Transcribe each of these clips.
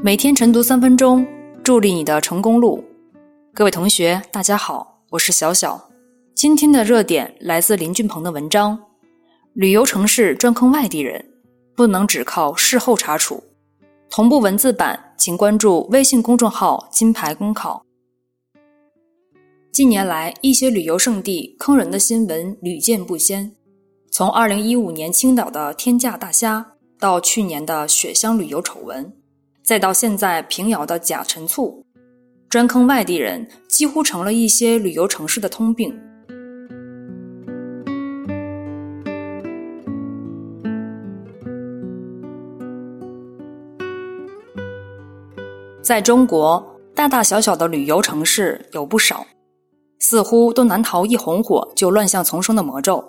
每天晨读三分钟，助力你的成功路。各位同学，大家好，我是小小。今天的热点来自林俊鹏的文章：旅游城市专坑外地人，不能只靠事后查处。同步文字版，请关注微信公众号“金牌公考”。近年来，一些旅游胜地坑人的新闻屡见不鲜，从2015年青岛的天价大虾，到去年的雪乡旅游丑闻。再到现在平遥的假陈醋，专坑外地人几乎成了一些旅游城市的通病。在中国，大大小小的旅游城市有不少，似乎都难逃一红火就乱象丛生的魔咒。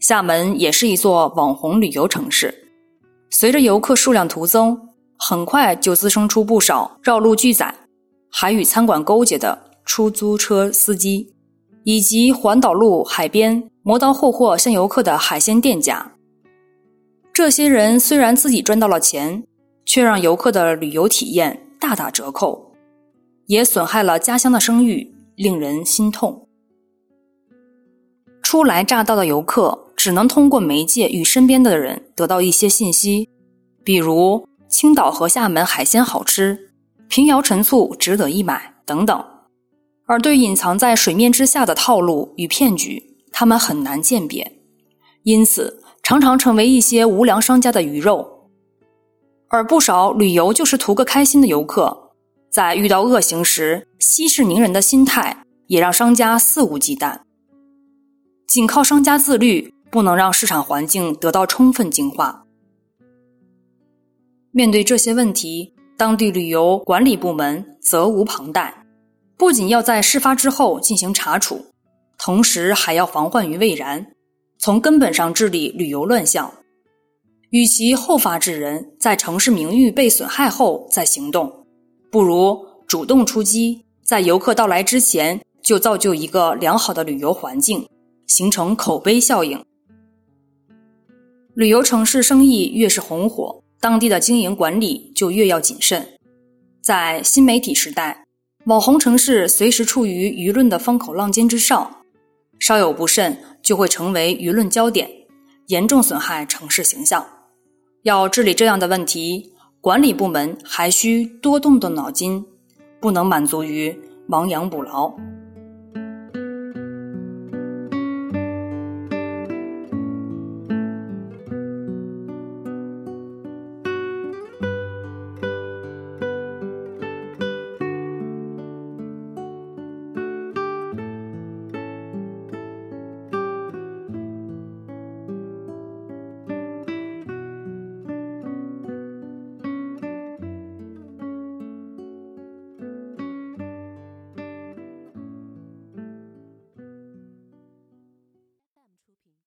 厦门也是一座网红旅游城市，随着游客数量徒增。很快就滋生出不少绕路拒载，还与餐馆勾结的出租车司机，以及环岛路海边磨刀霍霍向游客的海鲜店家。这些人虽然自己赚到了钱，却让游客的旅游体验大打折扣，也损害了家乡的声誉，令人心痛。初来乍到的游客只能通过媒介与身边的人得到一些信息，比如。青岛和厦门海鲜好吃，平遥陈醋值得一买等等，而对隐藏在水面之下的套路与骗局，他们很难鉴别，因此常常成为一些无良商家的鱼肉。而不少旅游就是图个开心的游客，在遇到恶行时息事宁人的心态，也让商家肆无忌惮。仅靠商家自律，不能让市场环境得到充分净化。面对这些问题，当地旅游管理部门责无旁贷，不仅要在事发之后进行查处，同时还要防患于未然，从根本上治理旅游乱象。与其后发制人，在城市名誉被损害后再行动，不如主动出击，在游客到来之前就造就一个良好的旅游环境，形成口碑效应。旅游城市生意越是红火。当地的经营管理就越要谨慎。在新媒体时代，网红城市随时处于舆论的风口浪尖之上，稍有不慎就会成为舆论焦点，严重损害城市形象。要治理这样的问题，管理部门还需多动动脑筋，不能满足于亡羊补牢。